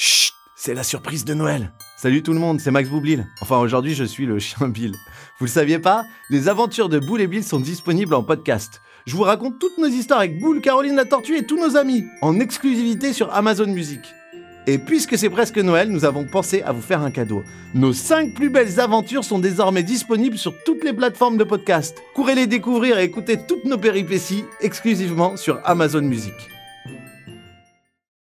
Chut, c'est la surprise de Noël. Salut tout le monde, c'est Max Boublil. Enfin, aujourd'hui, je suis le chien Bill. Vous le saviez pas Les aventures de Boule et Bill sont disponibles en podcast. Je vous raconte toutes nos histoires avec Boule, Caroline la Tortue et tous nos amis, en exclusivité sur Amazon Music. Et puisque c'est presque Noël, nous avons pensé à vous faire un cadeau. Nos 5 plus belles aventures sont désormais disponibles sur toutes les plateformes de podcast. Courez les découvrir et écouter toutes nos péripéties exclusivement sur Amazon Music.